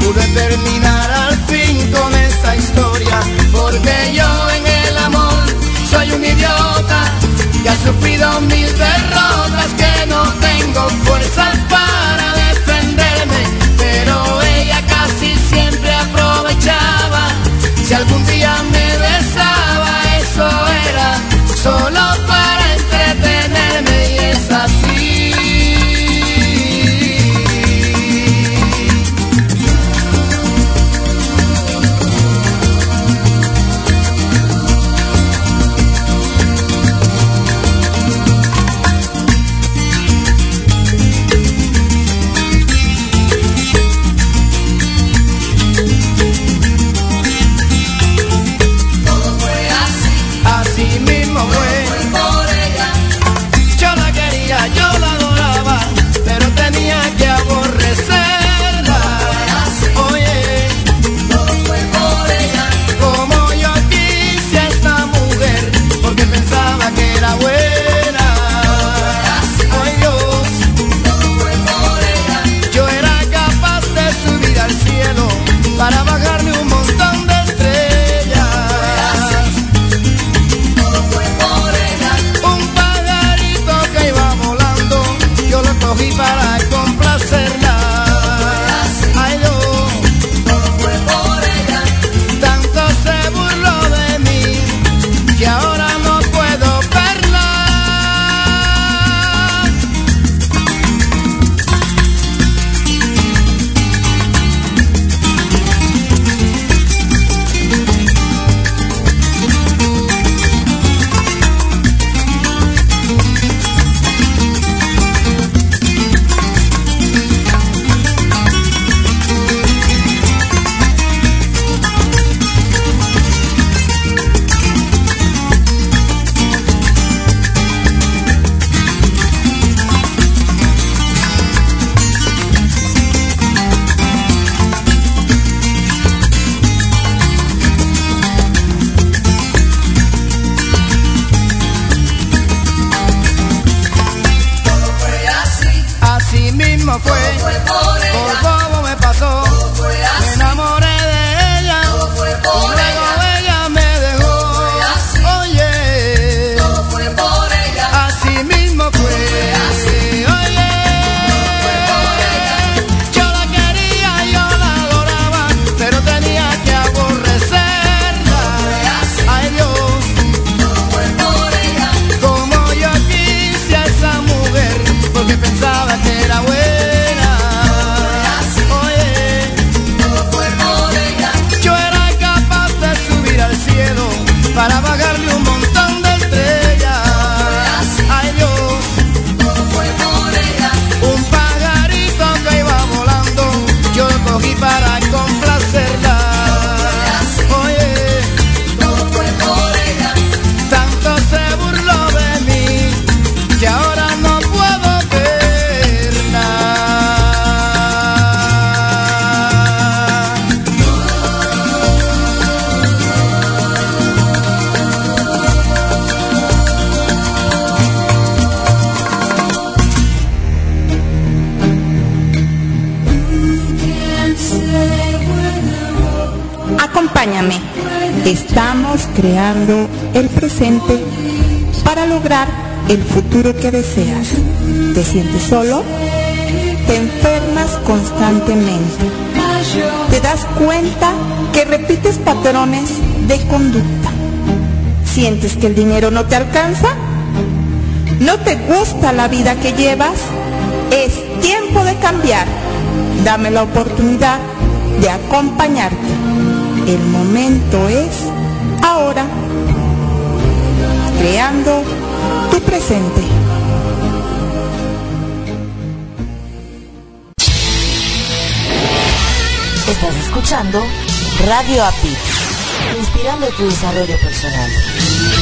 pude terminar al fin con esta historia, porque yo en el amor soy un idiota que ha sufrido mil derrotas, que no tengo fuerzas Creando el presente para lograr el futuro que deseas. ¿Te sientes solo? Te enfermas constantemente. Te das cuenta que repites patrones de conducta. ¿Sientes que el dinero no te alcanza? ¿No te gusta la vida que llevas? Es tiempo de cambiar. Dame la oportunidad de acompañarte. El momento es ahora. Creando tu presente. Estás escuchando Radio API, inspirando tu desarrollo personal.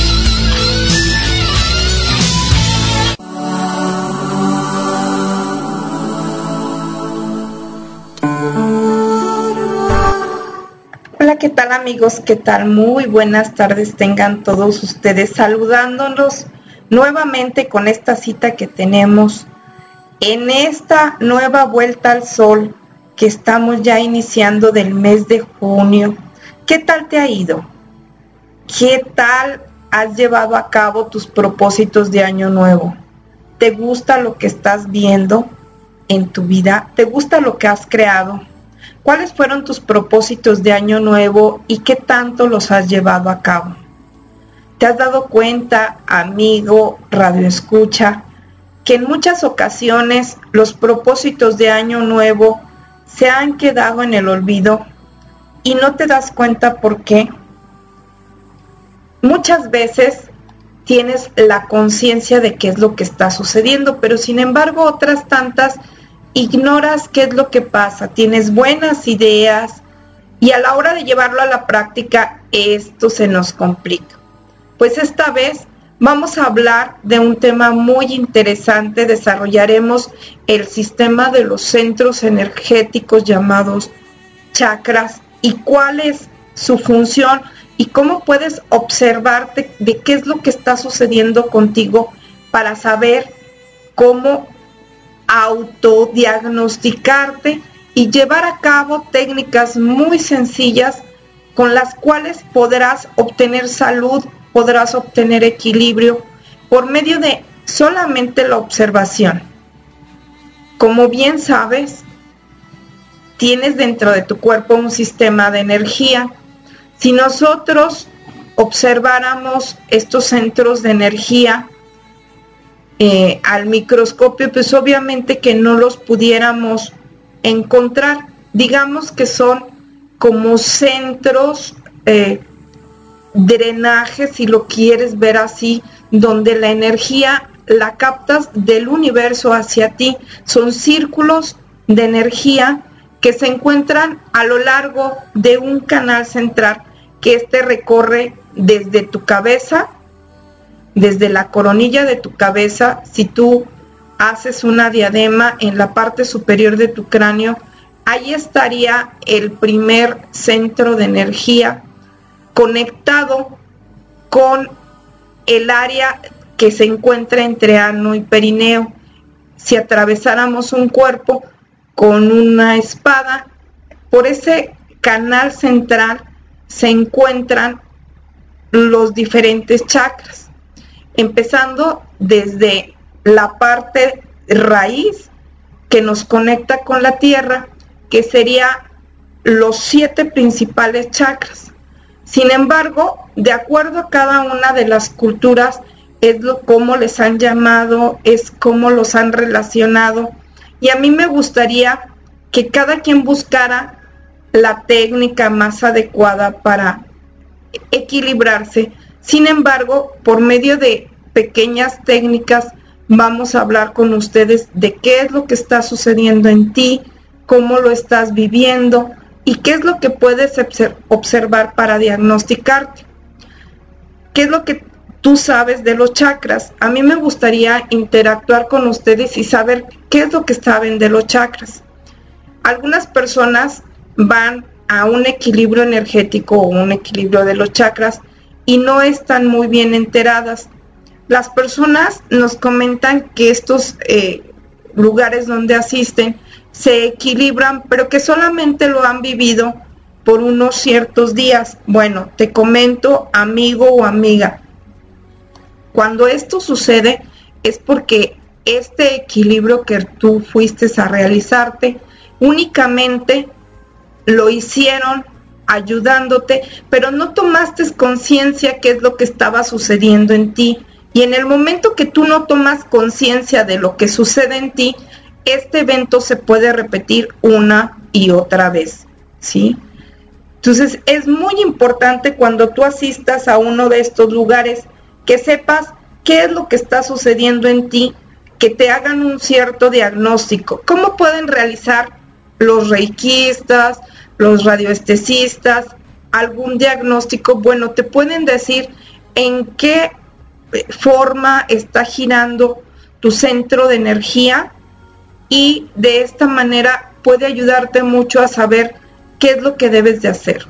¿Qué tal amigos? ¿Qué tal? Muy buenas tardes tengan todos ustedes saludándonos nuevamente con esta cita que tenemos en esta nueva vuelta al sol que estamos ya iniciando del mes de junio. ¿Qué tal te ha ido? ¿Qué tal has llevado a cabo tus propósitos de año nuevo? ¿Te gusta lo que estás viendo en tu vida? ¿Te gusta lo que has creado? ¿Cuáles fueron tus propósitos de año nuevo y qué tanto los has llevado a cabo? ¿Te has dado cuenta, amigo, radio escucha, que en muchas ocasiones los propósitos de año nuevo se han quedado en el olvido y no te das cuenta por qué? Muchas veces tienes la conciencia de qué es lo que está sucediendo, pero sin embargo otras tantas ignoras qué es lo que pasa, tienes buenas ideas y a la hora de llevarlo a la práctica esto se nos complica. Pues esta vez vamos a hablar de un tema muy interesante, desarrollaremos el sistema de los centros energéticos llamados chakras y cuál es su función y cómo puedes observarte de qué es lo que está sucediendo contigo para saber cómo autodiagnosticarte y llevar a cabo técnicas muy sencillas con las cuales podrás obtener salud, podrás obtener equilibrio por medio de solamente la observación. Como bien sabes, tienes dentro de tu cuerpo un sistema de energía. Si nosotros observáramos estos centros de energía, eh, al microscopio, pues obviamente que no los pudiéramos encontrar. Digamos que son como centros, eh, drenajes, si lo quieres ver así, donde la energía la captas del universo hacia ti. Son círculos de energía que se encuentran a lo largo de un canal central que este recorre desde tu cabeza desde la coronilla de tu cabeza, si tú haces una diadema en la parte superior de tu cráneo, ahí estaría el primer centro de energía conectado con el área que se encuentra entre ano y perineo. Si atravesáramos un cuerpo con una espada, por ese canal central se encuentran los diferentes chakras empezando desde la parte raíz que nos conecta con la tierra, que sería los siete principales chakras. Sin embargo, de acuerdo a cada una de las culturas, es lo como les han llamado, es cómo los han relacionado. Y a mí me gustaría que cada quien buscara la técnica más adecuada para equilibrarse sin embargo, por medio de pequeñas técnicas vamos a hablar con ustedes de qué es lo que está sucediendo en ti, cómo lo estás viviendo y qué es lo que puedes observar para diagnosticarte. ¿Qué es lo que tú sabes de los chakras? A mí me gustaría interactuar con ustedes y saber qué es lo que saben de los chakras. Algunas personas van a un equilibrio energético o un equilibrio de los chakras y no están muy bien enteradas. Las personas nos comentan que estos eh, lugares donde asisten se equilibran, pero que solamente lo han vivido por unos ciertos días. Bueno, te comento, amigo o amiga, cuando esto sucede es porque este equilibrio que tú fuiste a realizarte únicamente lo hicieron ayudándote, pero no tomaste conciencia qué es lo que estaba sucediendo en ti. Y en el momento que tú no tomas conciencia de lo que sucede en ti, este evento se puede repetir una y otra vez, ¿sí? Entonces es muy importante cuando tú asistas a uno de estos lugares que sepas qué es lo que está sucediendo en ti, que te hagan un cierto diagnóstico. ¿Cómo pueden realizar los reikistas, los radioestesistas, algún diagnóstico, bueno, te pueden decir en qué eh, forma está girando tu centro de energía y de esta manera puede ayudarte mucho a saber qué es lo que debes de hacer.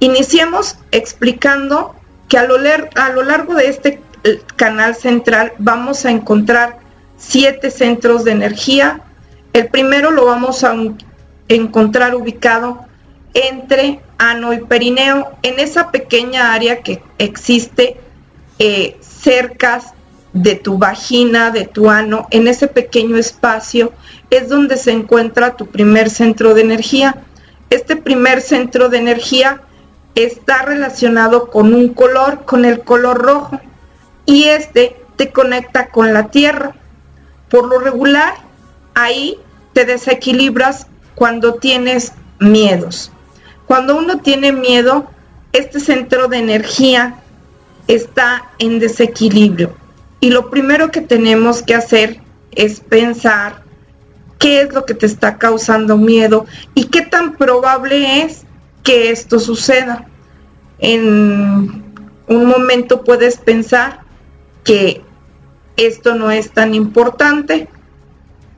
Iniciemos explicando que a lo, a lo largo de este eh, canal central vamos a encontrar siete centros de energía. El primero lo vamos a encontrar ubicado entre ano y perineo, en esa pequeña área que existe eh, cerca de tu vagina, de tu ano, en ese pequeño espacio es donde se encuentra tu primer centro de energía. Este primer centro de energía está relacionado con un color, con el color rojo, y este te conecta con la tierra. Por lo regular, ahí te desequilibras cuando tienes miedos. Cuando uno tiene miedo, este centro de energía está en desequilibrio. Y lo primero que tenemos que hacer es pensar qué es lo que te está causando miedo y qué tan probable es que esto suceda. En un momento puedes pensar que esto no es tan importante,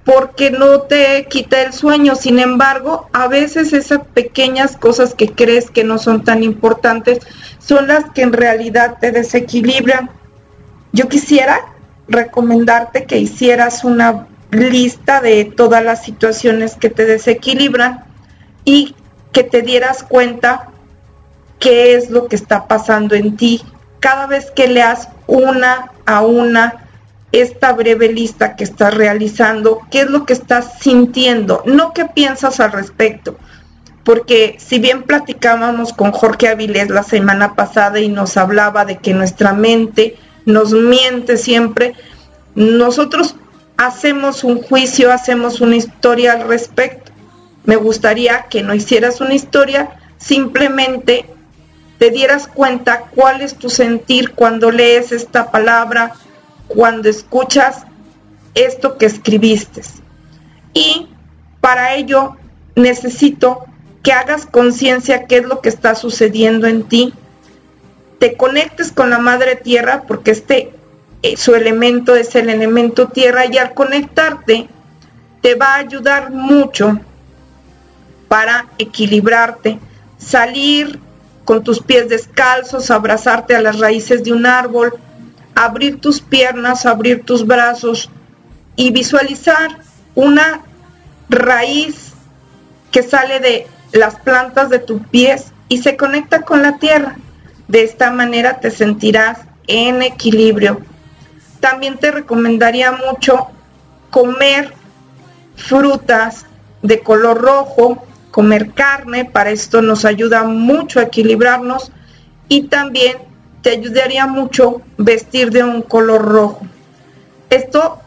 porque no te quita el sueño. Sin embargo, a veces esas pequeñas cosas que crees que no son tan importantes son las que en realidad te desequilibran. Yo quisiera recomendarte que hicieras una lista de todas las situaciones que te desequilibran y que te dieras cuenta qué es lo que está pasando en ti. Cada vez que leas una a una esta breve lista que estás realizando, qué es lo que estás sintiendo, no qué piensas al respecto. Porque si bien platicábamos con Jorge Avilés la semana pasada y nos hablaba de que nuestra mente nos miente siempre, nosotros hacemos un juicio, hacemos una historia al respecto. Me gustaría que no hicieras una historia, simplemente te dieras cuenta cuál es tu sentir cuando lees esta palabra, cuando escuchas esto que escribiste. Y para ello necesito que hagas conciencia qué es lo que está sucediendo en ti, te conectes con la madre tierra porque este eh, su elemento es el elemento tierra y al conectarte te va a ayudar mucho para equilibrarte, salir con tus pies descalzos, abrazarte a las raíces de un árbol, abrir tus piernas, abrir tus brazos y visualizar una raíz que sale de las plantas de tus pies y se conecta con la tierra. De esta manera te sentirás en equilibrio. También te recomendaría mucho comer frutas de color rojo, comer carne, para esto nos ayuda mucho a equilibrarnos y también te ayudaría mucho vestir de un color rojo. Esto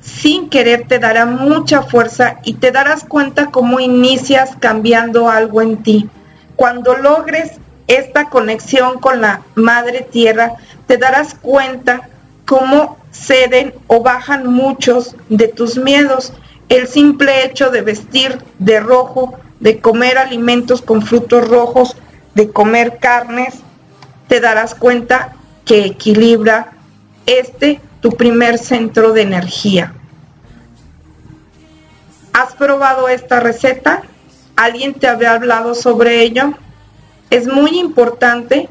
sin querer te dará mucha fuerza y te darás cuenta cómo inicias cambiando algo en ti. Cuando logres esta conexión con la madre tierra, te darás cuenta cómo ceden o bajan muchos de tus miedos. El simple hecho de vestir de rojo, de comer alimentos con frutos rojos, de comer carnes, te darás cuenta que equilibra este tu primer centro de energía. ¿Has probado esta receta? ¿Alguien te había hablado sobre ello? Es muy importante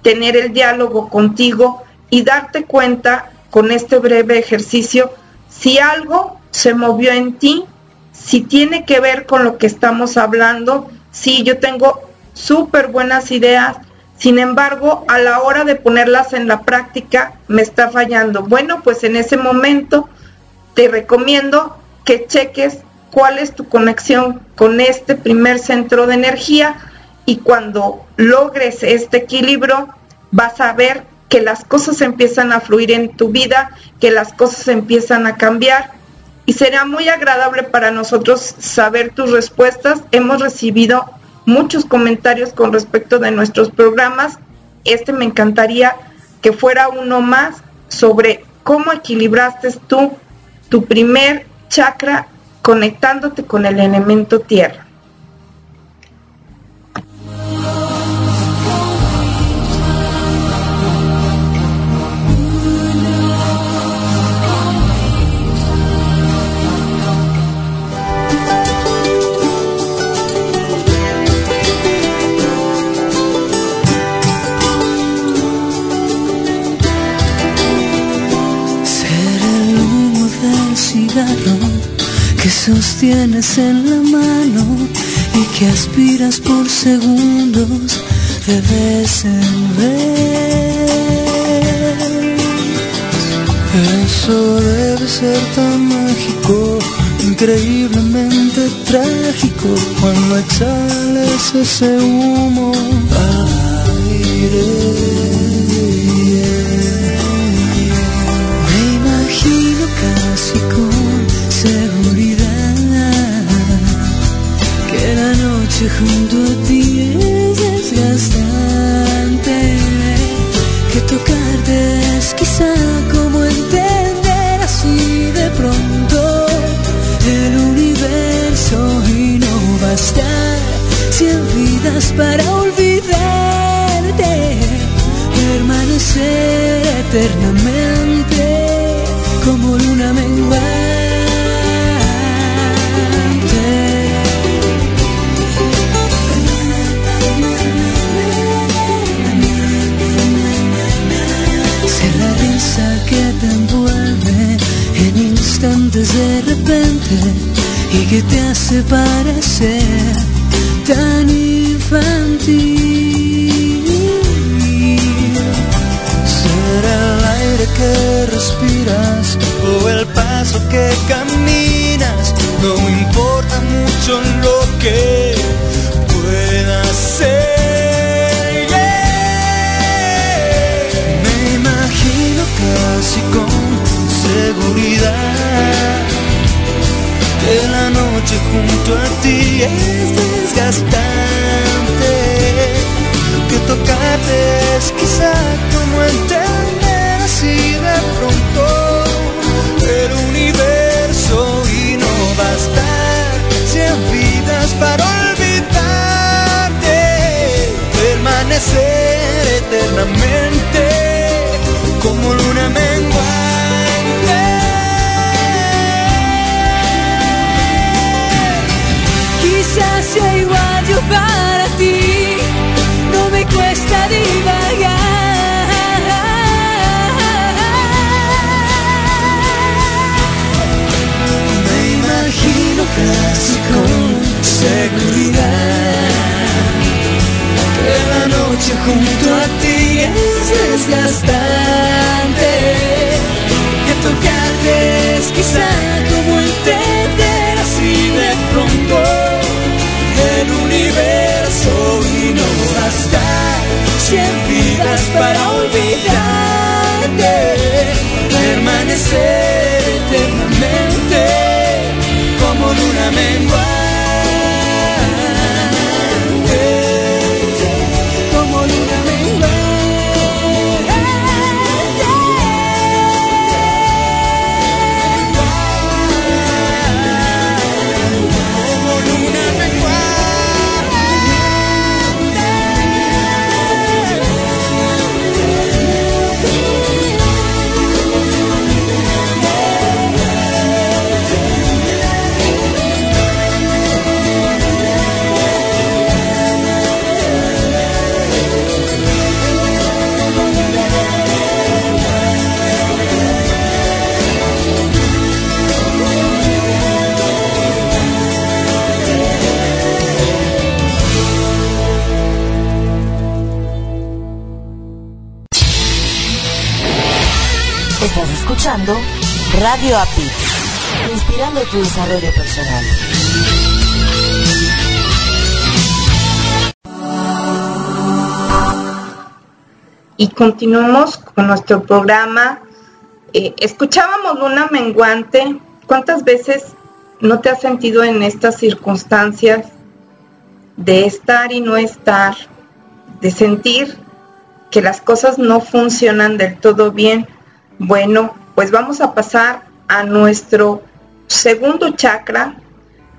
tener el diálogo contigo y darte cuenta con este breve ejercicio si algo se movió en ti, si tiene que ver con lo que estamos hablando, sí, yo tengo súper buenas ideas, sin embargo, a la hora de ponerlas en la práctica me está fallando. Bueno, pues en ese momento te recomiendo que cheques cuál es tu conexión con este primer centro de energía y cuando logres este equilibrio vas a ver que las cosas empiezan a fluir en tu vida, que las cosas empiezan a cambiar y será muy agradable para nosotros saber tus respuestas. Hemos recibido muchos comentarios con respecto de nuestros programas. Este me encantaría que fuera uno más sobre cómo equilibraste tú tu primer chakra conectándote con el elemento tierra. Sostienes en la mano y que aspiras por segundos de vez en vez. Eso debe ser tan mágico, increíblemente trágico cuando exhales ese humo aire. Junto a ti es desgastante. Que tocarte es quizá como entender así de pronto el universo y no bastar cien vidas para olvidarte, permanecer eternamente que te hace parecer tan infantil. Será el aire que respiras o el paso que caminas, es desgastante, que tocarte es quizá como entender así de pronto el universo y no bastar cien vidas para olvidarte, permanecer eternamente casi con seguridad que la noche junto a ti es desgastante, que tocarte es quizá como entender así de pronto. El universo y no basta. Cien vidas para olvidarte, permanecer como luna menguante. Escuchando Radio API, inspirando tu desarrollo personal. Y continuamos con nuestro programa. Eh, escuchábamos Luna Menguante. ¿Cuántas veces no te has sentido en estas circunstancias de estar y no estar, de sentir que las cosas no funcionan del todo bien? Bueno, pues vamos a pasar a nuestro segundo chakra.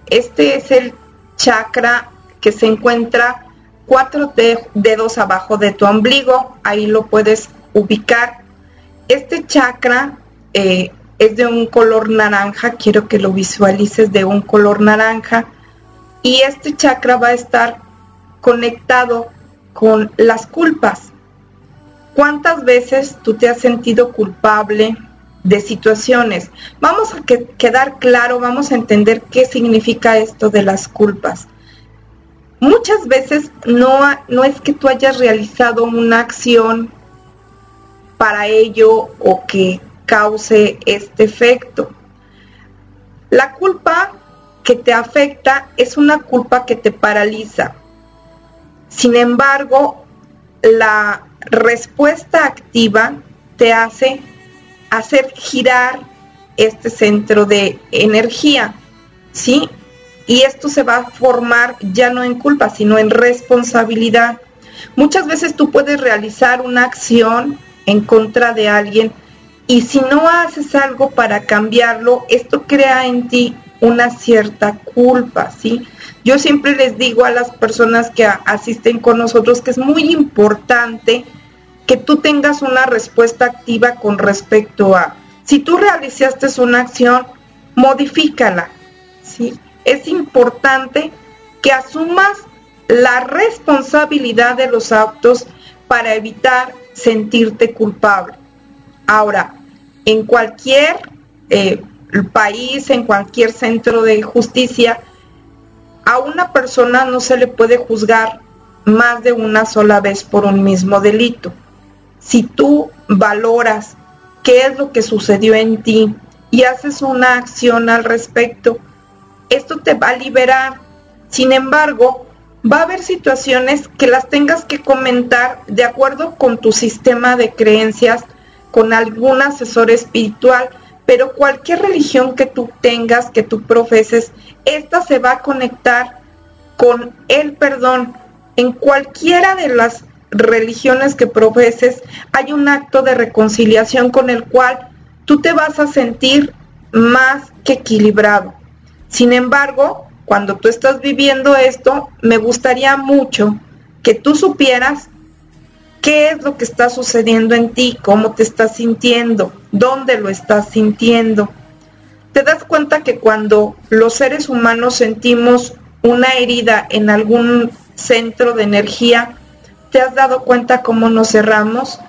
Este es el chakra que se encuentra cuatro dedos abajo de tu ombligo. Ahí lo puedes ubicar. Este chakra eh, es de un color naranja. Quiero que lo visualices de un color naranja. Y este chakra va a estar conectado con las culpas. ¿Cuántas veces tú te has sentido culpable de situaciones? Vamos a quedar claro, vamos a entender qué significa esto de las culpas. Muchas veces no, no es que tú hayas realizado una acción para ello o que cause este efecto. La culpa que te afecta es una culpa que te paraliza. Sin embargo, la respuesta activa te hace hacer girar este centro de energía, ¿sí? Y esto se va a formar ya no en culpa, sino en responsabilidad. Muchas veces tú puedes realizar una acción en contra de alguien y si no haces algo para cambiarlo, esto crea en ti una cierta culpa, ¿sí? Yo siempre les digo a las personas que asisten con nosotros que es muy importante que tú tengas una respuesta activa con respecto a, si tú realizaste una acción, modifícala, ¿sí? Es importante que asumas la responsabilidad de los actos para evitar sentirte culpable. Ahora, en cualquier eh, país, en cualquier centro de justicia, a una persona no se le puede juzgar más de una sola vez por un mismo delito. Si tú valoras qué es lo que sucedió en ti y haces una acción al respecto, esto te va a liberar. Sin embargo, va a haber situaciones que las tengas que comentar de acuerdo con tu sistema de creencias, con algún asesor espiritual, pero cualquier religión que tú tengas, que tú profeses, esta se va a conectar con el perdón. En cualquiera de las religiones que profeses hay un acto de reconciliación con el cual tú te vas a sentir más que equilibrado. Sin embargo, cuando tú estás viviendo esto, me gustaría mucho que tú supieras qué es lo que está sucediendo en ti, cómo te estás sintiendo, dónde lo estás sintiendo. Te das cuenta que cuando los seres humanos sentimos una herida en algún centro de energía, ¿te has dado cuenta cómo nos cerramos?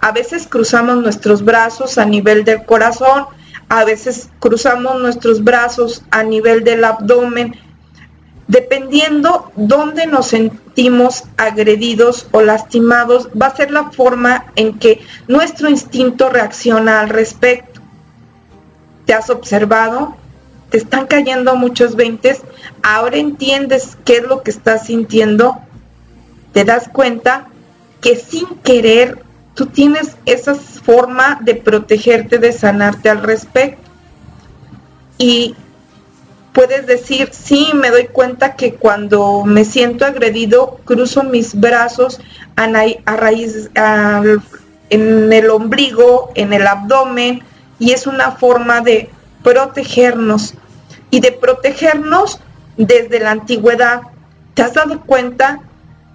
A veces cruzamos nuestros brazos a nivel del corazón, a veces cruzamos nuestros brazos a nivel del abdomen Dependiendo dónde nos sentimos agredidos o lastimados, va a ser la forma en que nuestro instinto reacciona al respecto. ¿Te has observado? ¿Te están cayendo muchos veintes? ¿Ahora entiendes qué es lo que estás sintiendo? ¿Te das cuenta que sin querer tú tienes esa forma de protegerte, de sanarte al respecto? Y puedes decir, sí, me doy cuenta que cuando me siento agredido, cruzo mis brazos a, raíz, en el ombligo, en el abdomen, y es una forma de protegernos y de protegernos desde la antigüedad. ¿Te has dado cuenta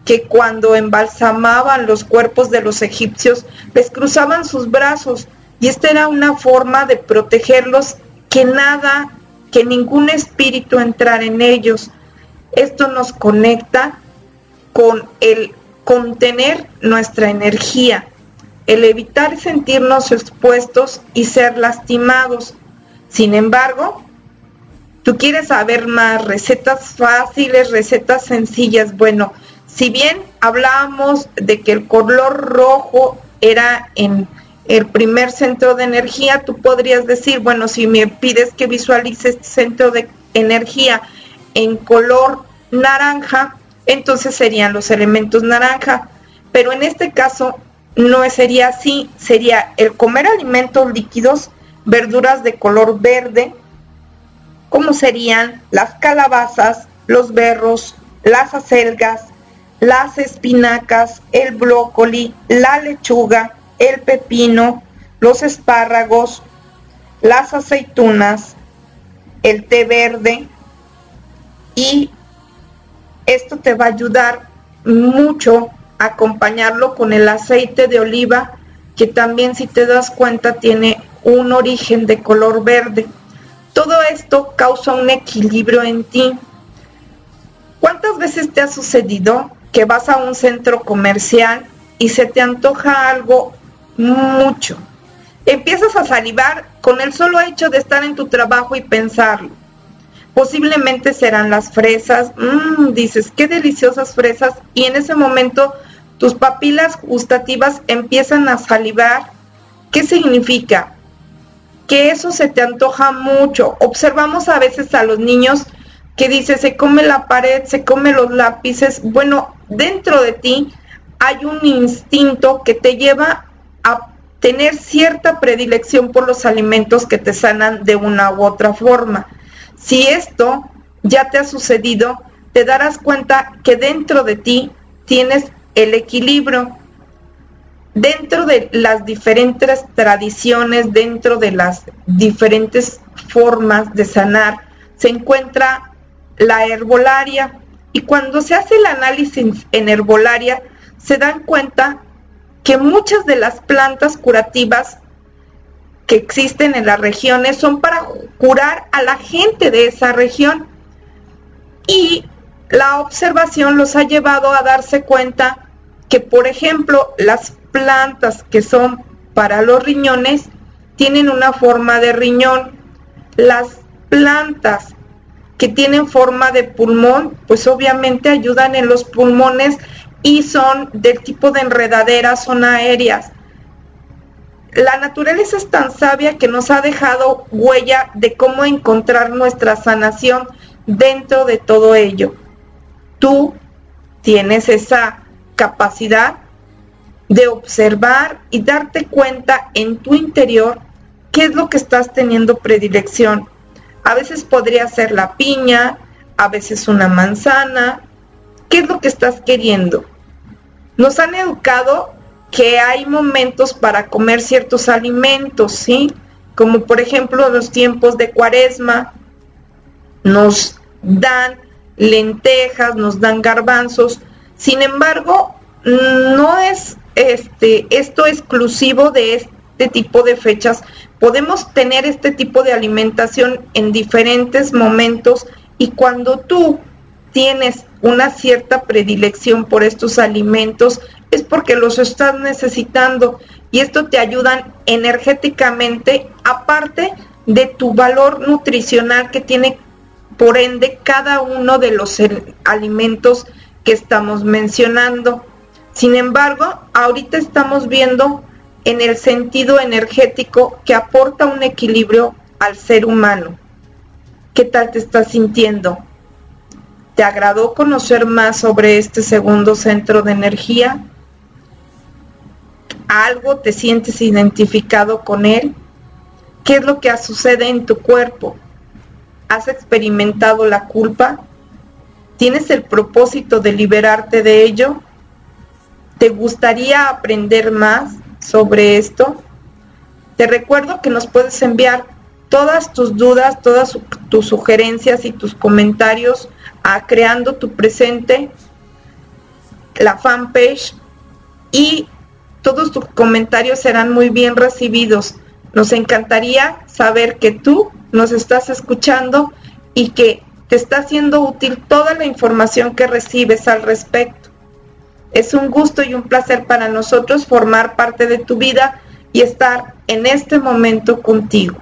que cuando embalsamaban los cuerpos de los egipcios, les cruzaban sus brazos? Y esta era una forma de protegerlos que nada que ningún espíritu entrar en ellos. Esto nos conecta con el contener nuestra energía, el evitar sentirnos expuestos y ser lastimados. Sin embargo, tú quieres saber más recetas fáciles, recetas sencillas. Bueno, si bien hablábamos de que el color rojo era en, el primer centro de energía, tú podrías decir, bueno, si me pides que visualice este centro de energía en color naranja, entonces serían los elementos naranja. Pero en este caso no sería así, sería el comer alimentos líquidos, verduras de color verde, como serían las calabazas, los berros, las acelgas, las espinacas, el brócoli, la lechuga, el pepino, los espárragos, las aceitunas, el té verde y esto te va a ayudar mucho a acompañarlo con el aceite de oliva que también si te das cuenta tiene un origen de color verde. Todo esto causa un equilibrio en ti. ¿Cuántas veces te ha sucedido que vas a un centro comercial y se te antoja algo mucho? Empiezas a salivar con el solo hecho de estar en tu trabajo y pensarlo. Posiblemente serán las fresas, mmm, dices, qué deliciosas fresas, y en ese momento tus papilas gustativas empiezan a salivar. ¿Qué significa? Que eso se te antoja mucho. Observamos a veces a los niños que dice se come la pared, se come los lápices. Bueno, dentro de ti hay un instinto que te lleva a tener cierta predilección por los alimentos que te sanan de una u otra forma. Si esto ya te ha sucedido, te darás cuenta que dentro de ti tienes el equilibrio. Dentro de las diferentes tradiciones, dentro de las diferentes formas de sanar, se encuentra la herbolaria. Y cuando se hace el análisis en herbolaria, se dan cuenta que muchas de las plantas curativas que existen en las regiones son para curar a la gente de esa región. Y la observación los ha llevado a darse cuenta que, por ejemplo, las plantas que son para los riñones tienen una forma de riñón. Las plantas que tienen forma de pulmón, pues obviamente ayudan en los pulmones y son del tipo de enredaderas, son aéreas. La naturaleza es tan sabia que nos ha dejado huella de cómo encontrar nuestra sanación dentro de todo ello. Tú tienes esa capacidad de observar y darte cuenta en tu interior qué es lo que estás teniendo predilección. A veces podría ser la piña, a veces una manzana. ¿Qué es lo que estás queriendo? Nos han educado que hay momentos para comer ciertos alimentos, ¿sí? Como por ejemplo los tiempos de cuaresma, nos dan lentejas, nos dan garbanzos. Sin embargo, no es este, esto exclusivo de este tipo de fechas. Podemos tener este tipo de alimentación en diferentes momentos y cuando tú tienes una cierta predilección por estos alimentos, es porque los estás necesitando y esto te ayudan energéticamente, aparte de tu valor nutricional que tiene por ende cada uno de los alimentos que estamos mencionando. Sin embargo, ahorita estamos viendo en el sentido energético que aporta un equilibrio al ser humano. ¿Qué tal te estás sintiendo? ¿Te agradó conocer más sobre este segundo centro de energía? ¿Algo te sientes identificado con él? ¿Qué es lo que sucede en tu cuerpo? ¿Has experimentado la culpa? ¿Tienes el propósito de liberarte de ello? ¿Te gustaría aprender más sobre esto? Te recuerdo que nos puedes enviar todas tus dudas, todas tus sugerencias y tus comentarios a Creando tu Presente, la fanpage, y todos tus comentarios serán muy bien recibidos. Nos encantaría saber que tú nos estás escuchando y que te está haciendo útil toda la información que recibes al respecto. Es un gusto y un placer para nosotros formar parte de tu vida y estar en este momento contigo.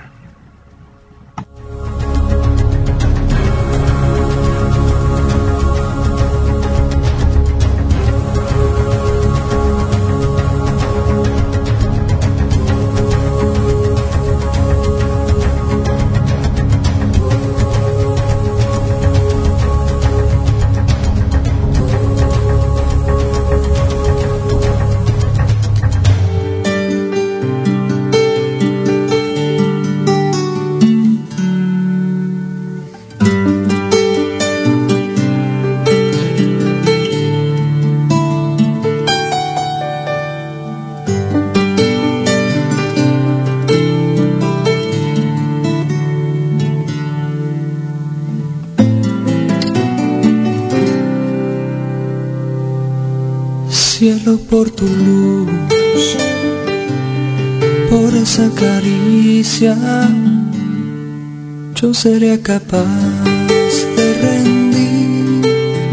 Por tu luz, por esa caricia, yo seré capaz de rendir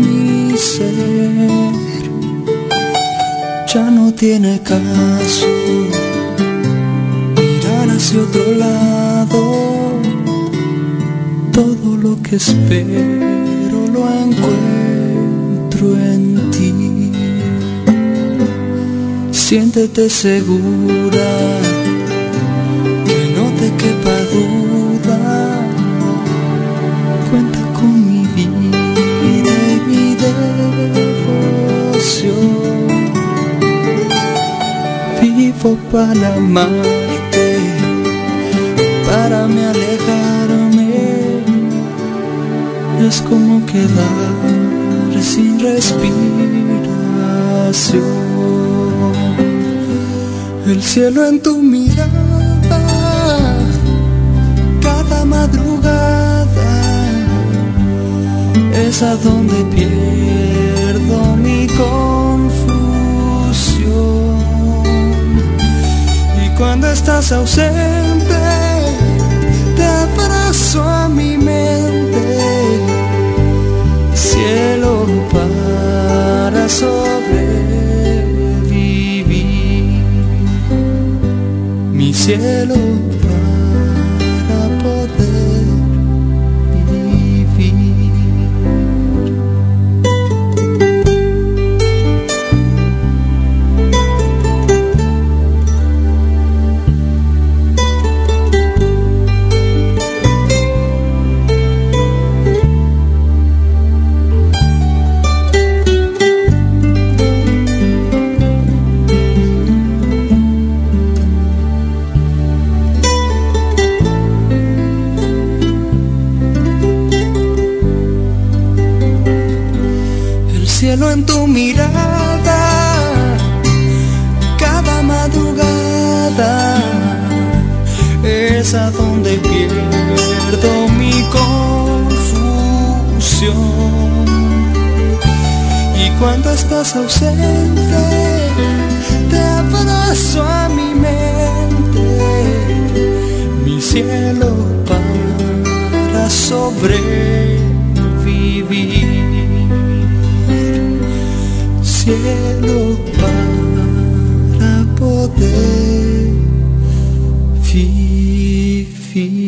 mi ser. Ya no tiene caso mirar hacia otro lado. Todo lo que espero lo encuentro en Siéntete segura, que no te quepa duda. Cuenta con mi vida y mi devoción. Vivo para amarte, para me alejarme. Es como quedar sin respiración. El cielo en tu mirada, cada madrugada, es a donde pierdo mi confusión. Y cuando estás ausente, te abrazo a mi mente, cielo para sobrevivir, cielo cuando estás ausente, te abrazo a mi mente, mi cielo para sobrevivir cielo para poder vivir.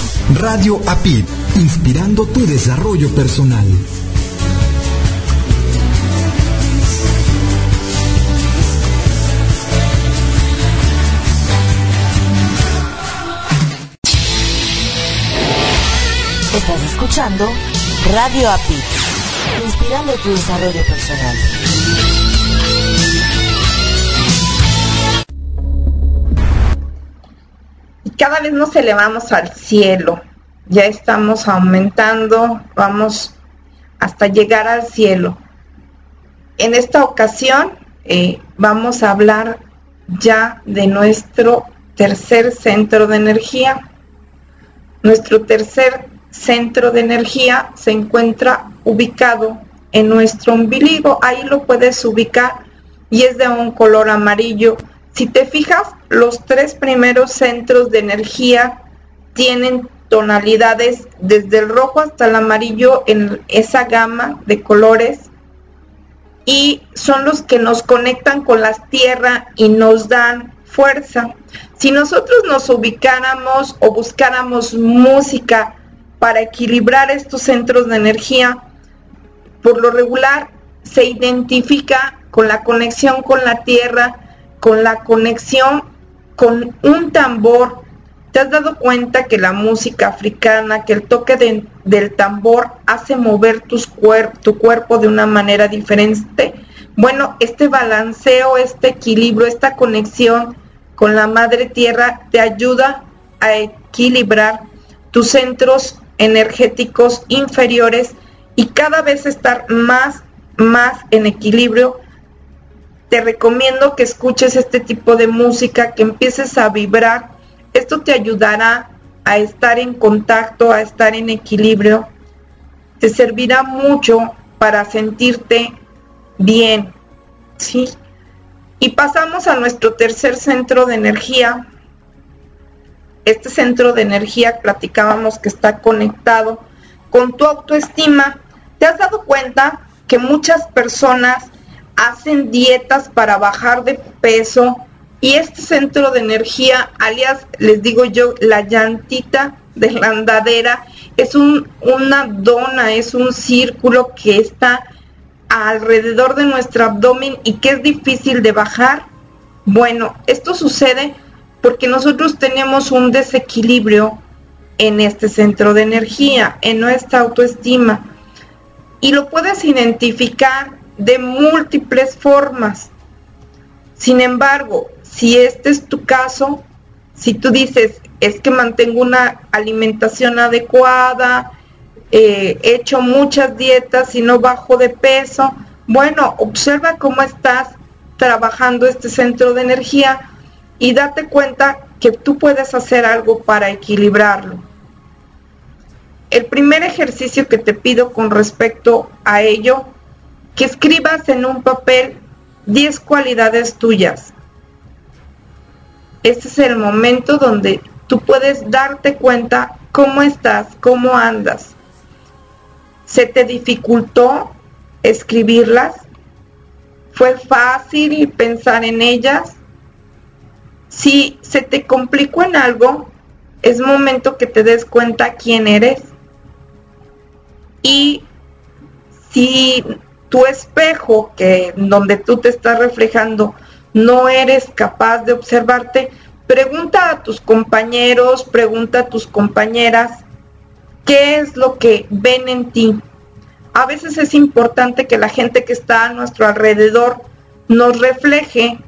Radio APID, inspirando tu desarrollo personal. Estás escuchando Radio API, inspirando tu desarrollo personal. Cada vez nos elevamos al cielo. Ya estamos aumentando, vamos hasta llegar al cielo. En esta ocasión eh, vamos a hablar ya de nuestro tercer centro de energía. Nuestro tercer centro de energía se encuentra ubicado en nuestro ombligo. Ahí lo puedes ubicar y es de un color amarillo. Si te fijas, los tres primeros centros de energía tienen tonalidades desde el rojo hasta el amarillo en esa gama de colores y son los que nos conectan con la tierra y nos dan fuerza. Si nosotros nos ubicáramos o buscáramos música para equilibrar estos centros de energía, por lo regular se identifica con la conexión con la tierra, con la conexión con un tambor ¿Te has dado cuenta que la música africana, que el toque de- del tambor hace mover tus tu cuerpo de una manera diferente? Bueno, este balanceo, este equilibrio, esta conexión con la madre tierra te ayuda a equilibrar tus centros energéticos inferiores y cada vez estar más, más en equilibrio. Te recomiendo que escuches este tipo de música, que empieces a vibrar. Esto te ayudará a estar en contacto, a estar en equilibrio. Te servirá mucho para sentirte bien, ¿sí? Y pasamos a nuestro tercer centro de energía. Este centro de energía platicábamos que está conectado con tu autoestima. ¿Te has dado cuenta que muchas personas hacen dietas para bajar de peso y este centro de energía, alias les digo yo, la llantita de la andadera, es un, una dona, es un círculo que está alrededor de nuestro abdomen y que es difícil de bajar. Bueno, esto sucede porque nosotros tenemos un desequilibrio en este centro de energía, en nuestra autoestima. Y lo puedes identificar de múltiples formas. Sin embargo, si este es tu caso, si tú dices, es que mantengo una alimentación adecuada, eh, he hecho muchas dietas y no bajo de peso, bueno, observa cómo estás trabajando este centro de energía y date cuenta que tú puedes hacer algo para equilibrarlo. El primer ejercicio que te pido con respecto a ello, que escribas en un papel 10 cualidades tuyas. Este es el momento donde tú puedes darte cuenta cómo estás, cómo andas. ¿Se te dificultó escribirlas? ¿Fue fácil pensar en ellas? Si se te complicó en algo, es momento que te des cuenta quién eres. Y si tu espejo, que donde tú te estás reflejando, no eres capaz de observarte, pregunta a tus compañeros, pregunta a tus compañeras qué es lo que ven en ti. A veces es importante que la gente que está a nuestro alrededor nos refleje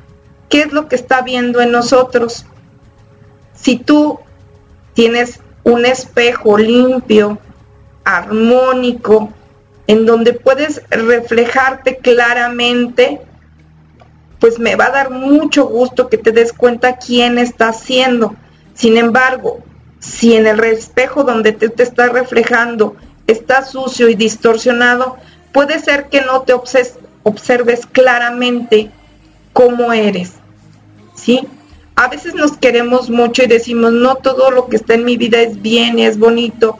qué es lo que está viendo en nosotros. Si tú tienes un espejo limpio, armónico, en donde puedes reflejarte claramente, pues me va a dar mucho gusto que te des cuenta quién estás siendo. Sin embargo, si en el espejo donde te, te estás reflejando está sucio y distorsionado, puede ser que no te observes claramente cómo eres. ¿Sí? A veces nos queremos mucho y decimos, no todo lo que está en mi vida es bien y es bonito,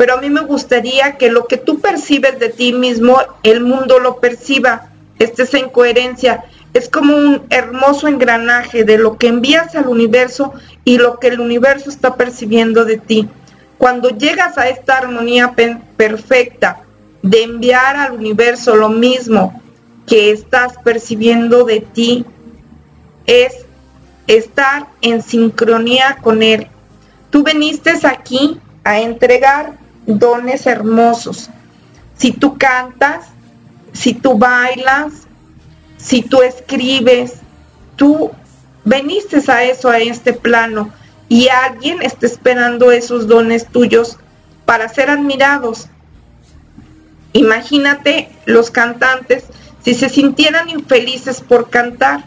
pero a mí me gustaría que lo que tú percibes de ti mismo, el mundo lo perciba, estés en coherencia. Es como un hermoso engranaje de lo que envías al universo y lo que el universo está percibiendo de ti. Cuando llegas a esta armonía perfecta de enviar al universo lo mismo que estás percibiendo de ti, es estar en sincronía con Él. Tú viniste aquí a entregar dones hermosos. Si tú cantas, si tú bailas, si tú escribes, tú veniste a eso, a este plano, y alguien está esperando esos dones tuyos para ser admirados. Imagínate los cantantes si se sintieran infelices por cantar.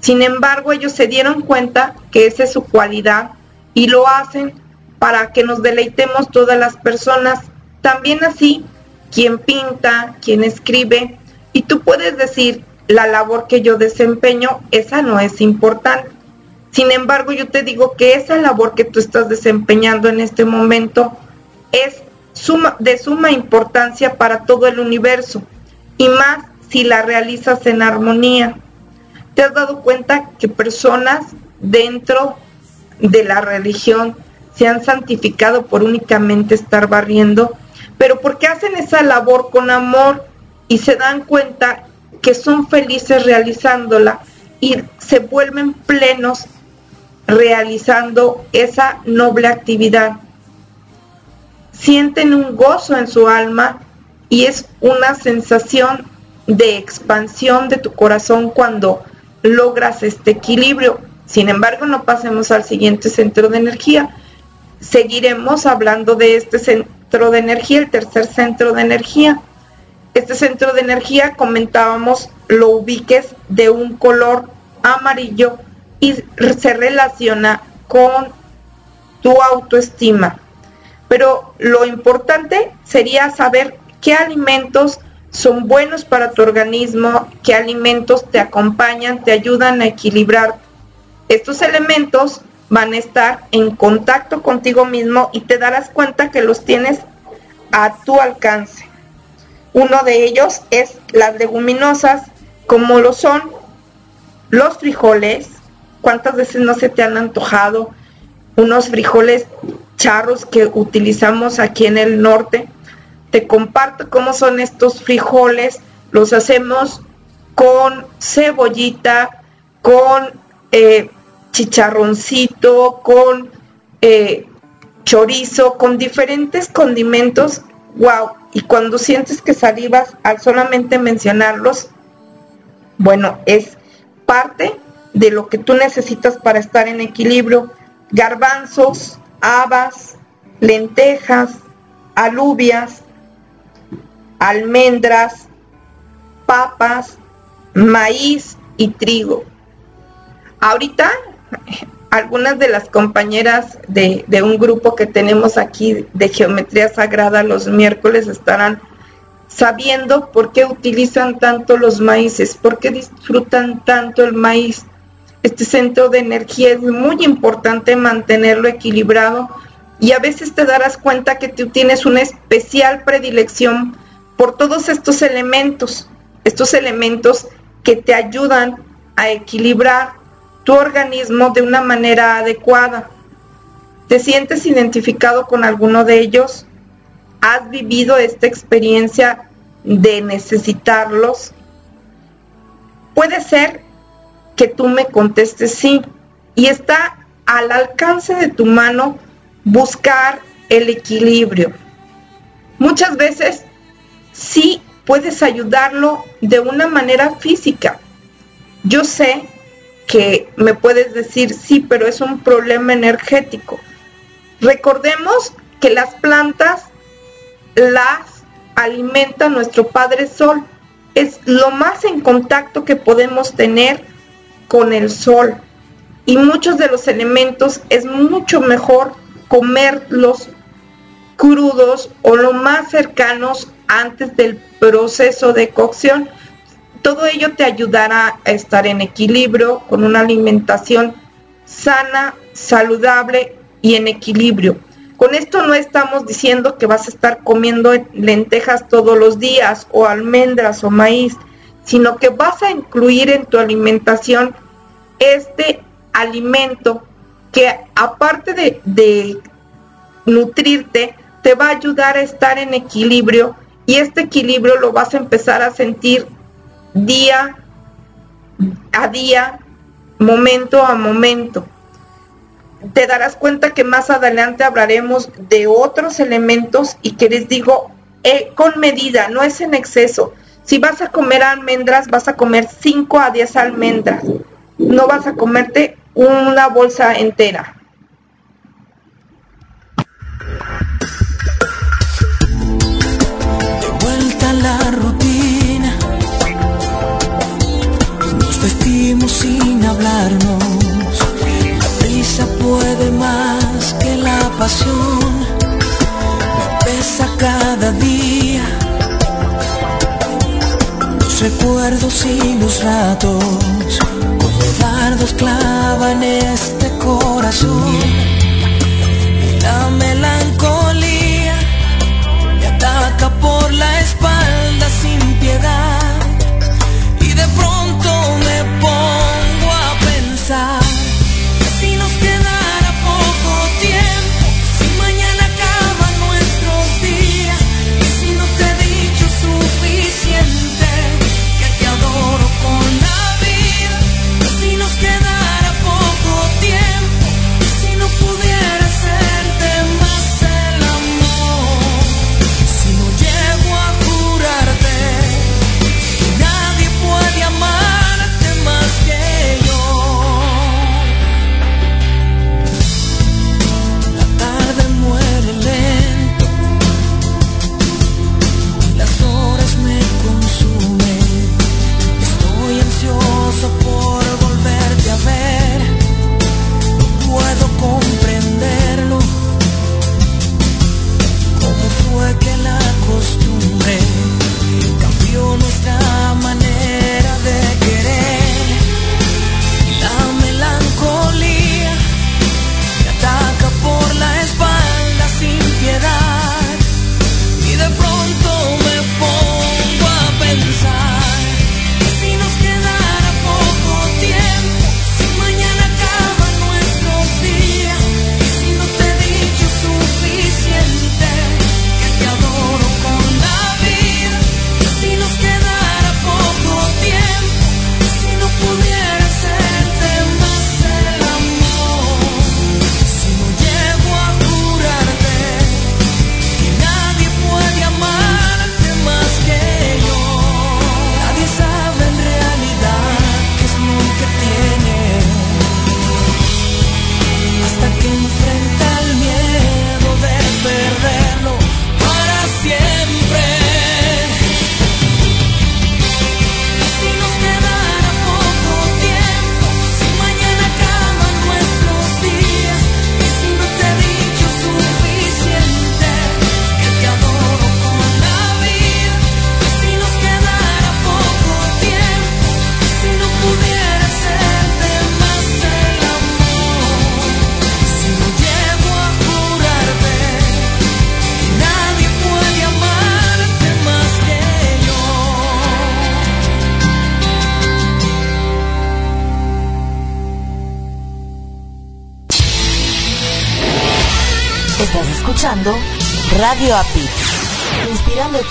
Sin embargo, ellos se dieron cuenta que esa es su cualidad y lo hacen para que nos deleitemos todas las personas. También así, quien pinta, quien escribe, y tú puedes decir, la labor que yo desempeño, esa no es importante. Sin embargo, yo te digo que esa labor que tú estás desempeñando en este momento es de suma importancia para todo el universo y más si la realizas en armonía. ¿Te has dado cuenta que personas dentro de la religión se han santificado por únicamente estar barriendo? Pero porque hacen esa labor con amor y se dan cuenta que son felices realizándola y se vuelven plenos realizando esa noble actividad. Sienten un gozo en su alma y es una sensación de expansión de tu corazón cuando logras este equilibrio. Sin embargo, no pasemos al siguiente centro de energía. Seguiremos hablando de este centro de energía, el tercer centro de energía. Este centro de energía comentábamos lo ubiques de un color amarillo y se relaciona con tu autoestima. Pero lo importante sería saber qué alimentos son buenos para tu organismo, qué alimentos te acompañan, te ayudan a equilibrar. Estos elementos van a estar en contacto contigo mismo y te darás cuenta que los tienes a tu alcance. Uno de ellos es las leguminosas, como lo son los frijoles. ¿Cuántas veces no se te han antojado unos frijoles charros que utilizamos aquí en el norte? Te comparto cómo son estos frijoles. Los hacemos con cebollita, con eh, chicharroncito, con eh, chorizo, con diferentes condimentos. Wow, y cuando sientes que salivas al solamente mencionarlos, bueno, es parte de lo que tú necesitas para estar en equilibrio. Garbanzos, habas, lentejas, alubias, almendras, papas, maíz y trigo. Ahorita algunas de las compañeras de, un grupo que tenemos aquí de geometría sagrada los miércoles estarán sabiendo por qué utilizan tanto los maíces, por qué disfrutan tanto el maíz. Este centro de energía es muy importante mantenerlo equilibrado y a veces te darás cuenta que tú tienes una especial predilección por todos estos elementos, estos elementos que te ayudan a equilibrar tu organismo de una manera adecuada. ¿Te sientes identificado con alguno de ellos? ¿Has vivido esta experiencia de necesitarlos? Puede ser que tú me contestes sí y está al alcance de tu mano buscar el equilibrio. Muchas veces sí puedes ayudarlo de una manera física. Yo sé que me puedes decir, sí, pero es un problema energético. Recordemos que las plantas las alimenta nuestro Padre Sol. Es lo más en contacto que podemos tener con el sol. Y muchos de los elementos es mucho mejor comerlos crudos o lo más cercanos antes del proceso de cocción todo ello te ayudará a estar en equilibrio con una alimentación sana, saludable y en equilibrio. Con esto no estamos diciendo que vas a estar comiendo lentejas todos los días o almendras o maíz, sino que vas a incluir en tu alimentación este alimento que aparte de, nutrirte, te va a ayudar a estar en equilibrio y este equilibrio lo vas a empezar a sentir día a día, momento a momento. Te darás cuenta que más adelante hablaremos de otros elementos y que les digo eh, con medida, no es en exceso. Si vas a comer almendras, vas a comer 5 a 10 almendras. No vas a comerte una bolsa entera. Sin hablarnos. La prisa puede más que la pasión. Me pesa cada día. Los recuerdos y los ratos, como dardos clavan este corazón. Y la melancolía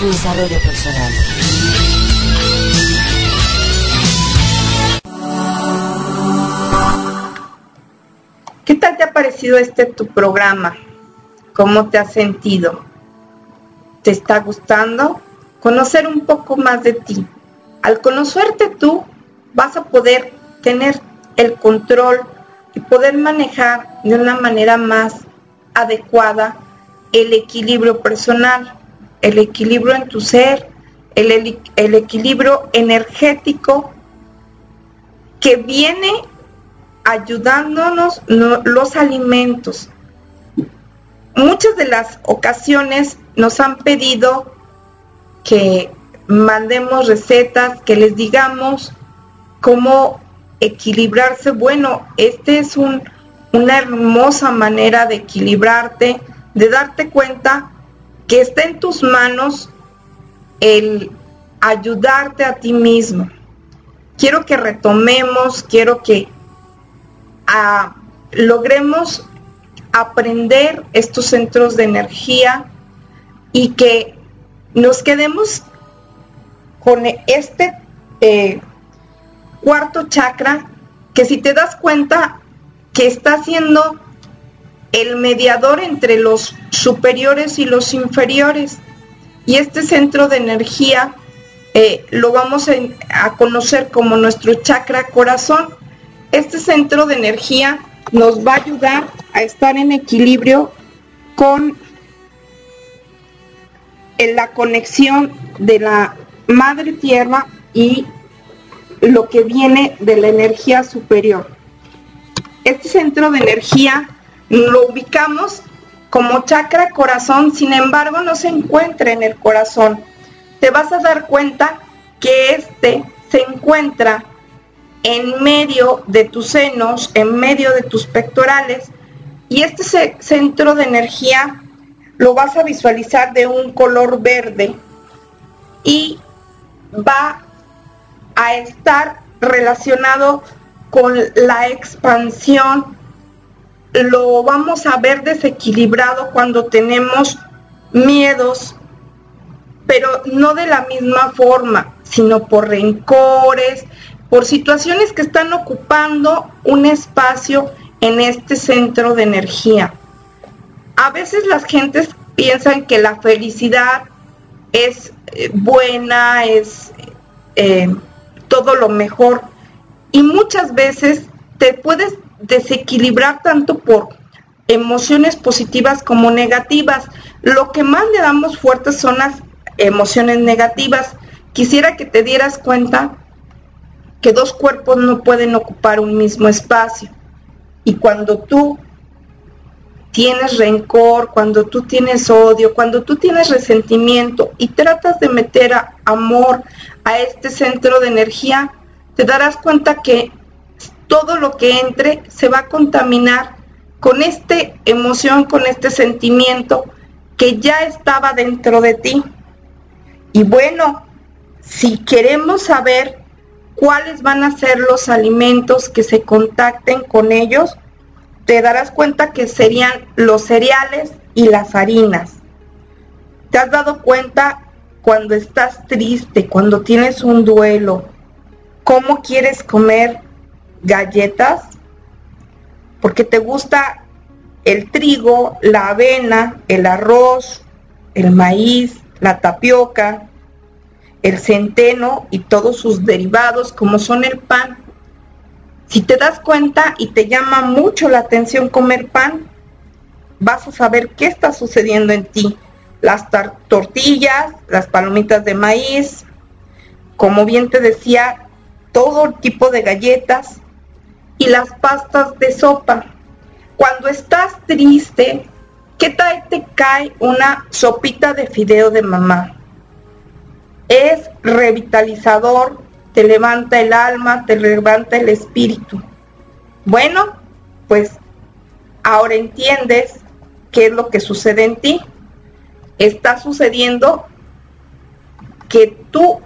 tu desarrollo personal. ¿Qué tal te ha parecido este tu programa? ¿Cómo te has sentido? ¿Te está gustando? Conocer un poco más de ti. Al conocerte tú, vas a poder tener el control y poder manejar de una manera más adecuada el equilibrio personal, el equilibrio en tu ser, el, el equilibrio energético que viene ayudándonos los alimentos. Muchas de las ocasiones nos han pedido que mandemos recetas, que les digamos cómo equilibrarse. Bueno, este es un, una hermosa manera de equilibrarte, de darte cuenta que está en tus manos el ayudarte a ti mismo. Quiero que retomemos, quiero que ah, logremos aprender estos centros de energía y que nos quedemos con este eh, cuarto chakra que si te das cuenta que está siendo el mediador entre los superiores y los inferiores. Y este centro de energía eh, lo vamos a, conocer como nuestro chakra corazón. Este centro de energía nos va a ayudar a estar en equilibrio con la conexión de la madre tierra y lo que viene de la energía superior. Este centro de energía lo ubicamos como chakra corazón, sin embargo no se encuentra en el corazón. Te vas a dar cuenta que este se encuentra en medio de tus senos, en medio de tus pectorales, y este centro de energía lo vas a visualizar de un color verde y va a estar relacionado con la expansión. Lo vamos a ver desequilibrado cuando tenemos miedos, pero no de la misma forma, sino por rencores, por situaciones que están ocupando un espacio en este centro de energía. A veces las gentes piensan que la felicidad es eh, buena, es eh, todo lo mejor. Y muchas veces te puedes desequilibrar tanto por emociones positivas como negativas. Lo que más le damos fuertes son las emociones negativas. Quisiera que te dieras cuenta que dos cuerpos no pueden ocupar un mismo espacio. Y cuando tú tienes rencor, cuando tú tienes odio, cuando tú tienes resentimiento y tratas de meter amor a este centro de energía, te darás cuenta que todo lo que entre se va a contaminar con esta emoción, con este sentimiento que ya estaba dentro de ti. Y bueno, si queremos saber cuáles van a ser los alimentos que se contacten con ellos, te darás cuenta que serían los cereales y las harinas. ¿Te has dado cuenta cuando estás triste, cuando tienes un duelo, cómo quieres comer galletas? Porque te gusta el trigo, la avena, el arroz, el maíz, la tapioca, el centeno y todos sus derivados como son el pan. Si te das cuenta y te llama mucho la atención comer pan, vas a saber qué está sucediendo en ti. Las tortillas, las palomitas de maíz, como bien te decía, todo tipo de galletas y las pastas de sopa. Cuando estás triste, ¿qué tal te cae una sopita de fideo de mamá? Es revitalizador te levanta el alma, te levanta el espíritu. Bueno, pues ahora entiendes qué es lo que sucede en ti. Está sucediendo que tu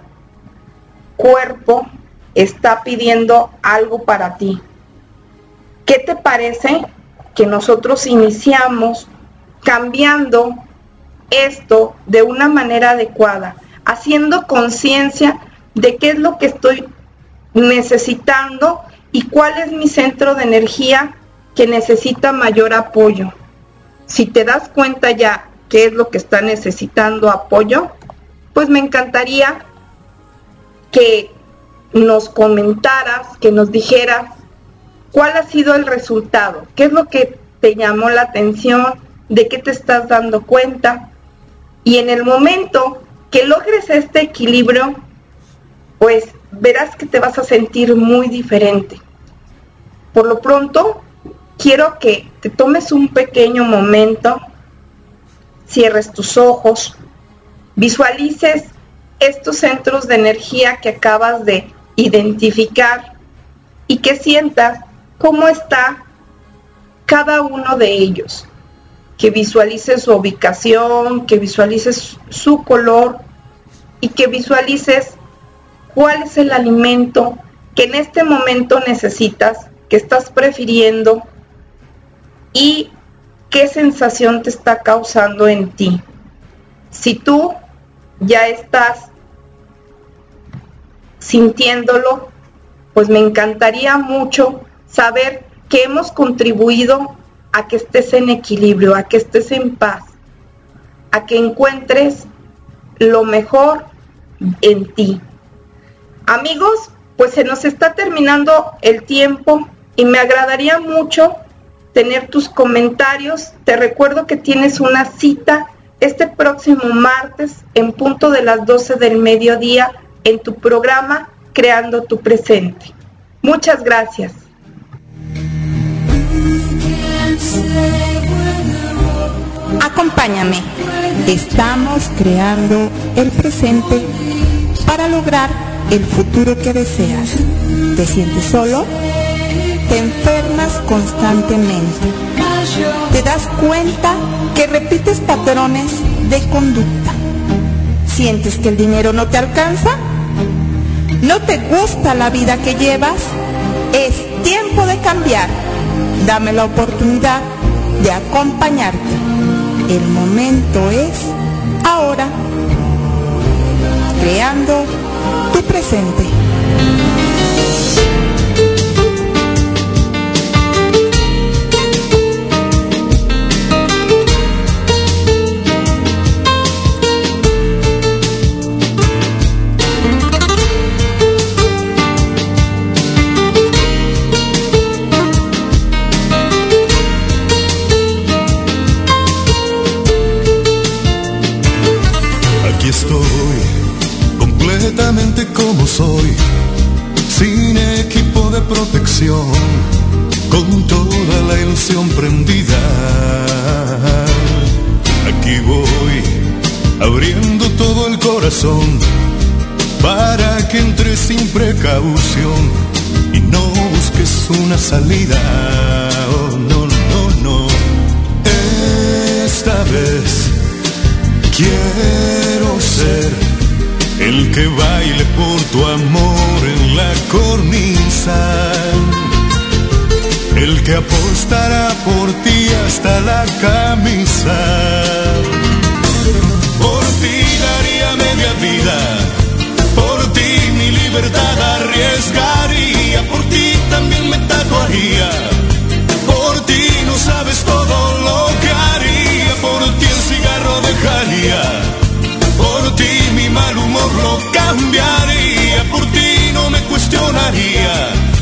cuerpo está pidiendo algo para ti. ¿Qué te parece que nosotros iniciamos cambiando esto de una manera adecuada, haciendo conciencia de qué es lo que estoy necesitando y cuál es mi centro de energía que necesita mayor apoyo. Si te das cuenta ya qué es lo que está necesitando apoyo, pues me encantaría que nos comentaras, que nos dijeras cuál ha sido el resultado, qué es lo que te llamó la atención, de qué te estás dando cuenta. Y en el momento que logres este equilibrio, pues verás que te vas a sentir muy diferente. Por lo pronto, quiero que te tomes un pequeño momento, cierres tus ojos, visualices estos centros de energía que acabas de identificar y que sientas cómo está cada uno de ellos, que visualices su ubicación, que visualices su color y que visualices cuál es el alimento que en este momento necesitas, que estás prefiriendo y qué sensación te está causando en ti. Si tú ya estás sintiéndolo, pues me encantaría mucho saber que hemos contribuido a que estés en equilibrio, a que estés en paz, a que encuentres lo mejor en ti. Amigos, pues se nos está terminando el tiempo y me agradaría mucho tener tus comentarios. Te recuerdo que tienes una cita este próximo martes en punto de las 12 del mediodía en tu programa Creando tu Presente. Muchas gracias. Acompáñame. Estamos creando el presente para lograr el futuro que deseas. ¿Te sientes solo? Te enfermas constantemente. Te das cuenta que repites patrones de conducta. ¿Sientes que el dinero no te alcanza? ¿No te gusta la vida que llevas? Es tiempo de cambiar. Dame la oportunidad de acompañarte. El momento es ahora. Creando tu presente. Como soy, sin equipo de protección, con toda la ilusión prendida. Aquí voy, abriendo todo el corazón, para que entres sin precaución y no busques una salida. Oh, no, no, no. Esta vez Quiero ser el que baile por tu amor en la cornisa, el que apostará por ti hasta la camisa. Por ti daría media vida, por ti mi libertad arriesgaría, por ti también me tatuaría, cambiaría, por ti no me cuestionaría.